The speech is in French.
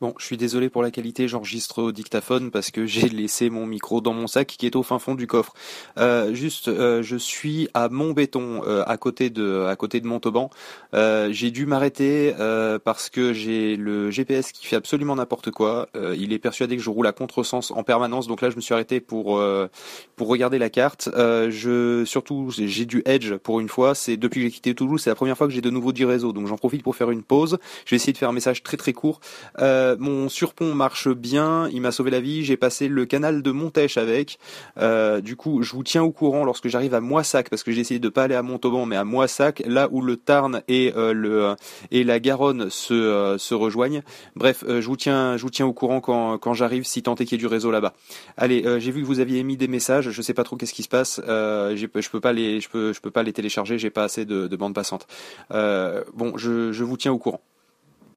Bon, je suis désolé pour la qualité, j'enregistre au dictaphone parce que j'ai laissé mon micro dans mon sac qui est au fin fond du coffre. Euh, juste, euh, je suis à Montbéton, euh, à côté de, à côté de Montauban. Euh, j'ai dû m'arrêter parce que j'ai le GPS qui fait absolument n'importe quoi. Il est persuadé que je roule à contresens en permanence, donc là je me suis arrêté pour pour regarder la carte. je surtout j'ai du Edge pour une fois. C'est depuis que j'ai quitté Toulouse, c'est la première fois que j'ai de nouveau du réseau, donc j'en profite pour faire une pause. Je vais essayer de faire un message très très court. Euh, mon surpont marche bien, il m'a sauvé la vie. J'ai passé le canal de Montèche avec. Euh, du coup, je vous tiens au courant lorsque j'arrive à Moissac, parce que j'ai essayé de pas aller à Montauban, mais à Moissac, là où le Tarn et euh, la Garonne se rejoignent. Bref, je vous tiens au courant quand j'arrive, si tant est qu'il y ait du réseau là-bas. Allez, j'ai vu que vous aviez émis des messages. Je sais pas trop qu'est-ce qui se passe. je peux pas les je peux je peux pas les télécharger. J'ai pas assez de, de bande passante. bon, je vous tiens au courant.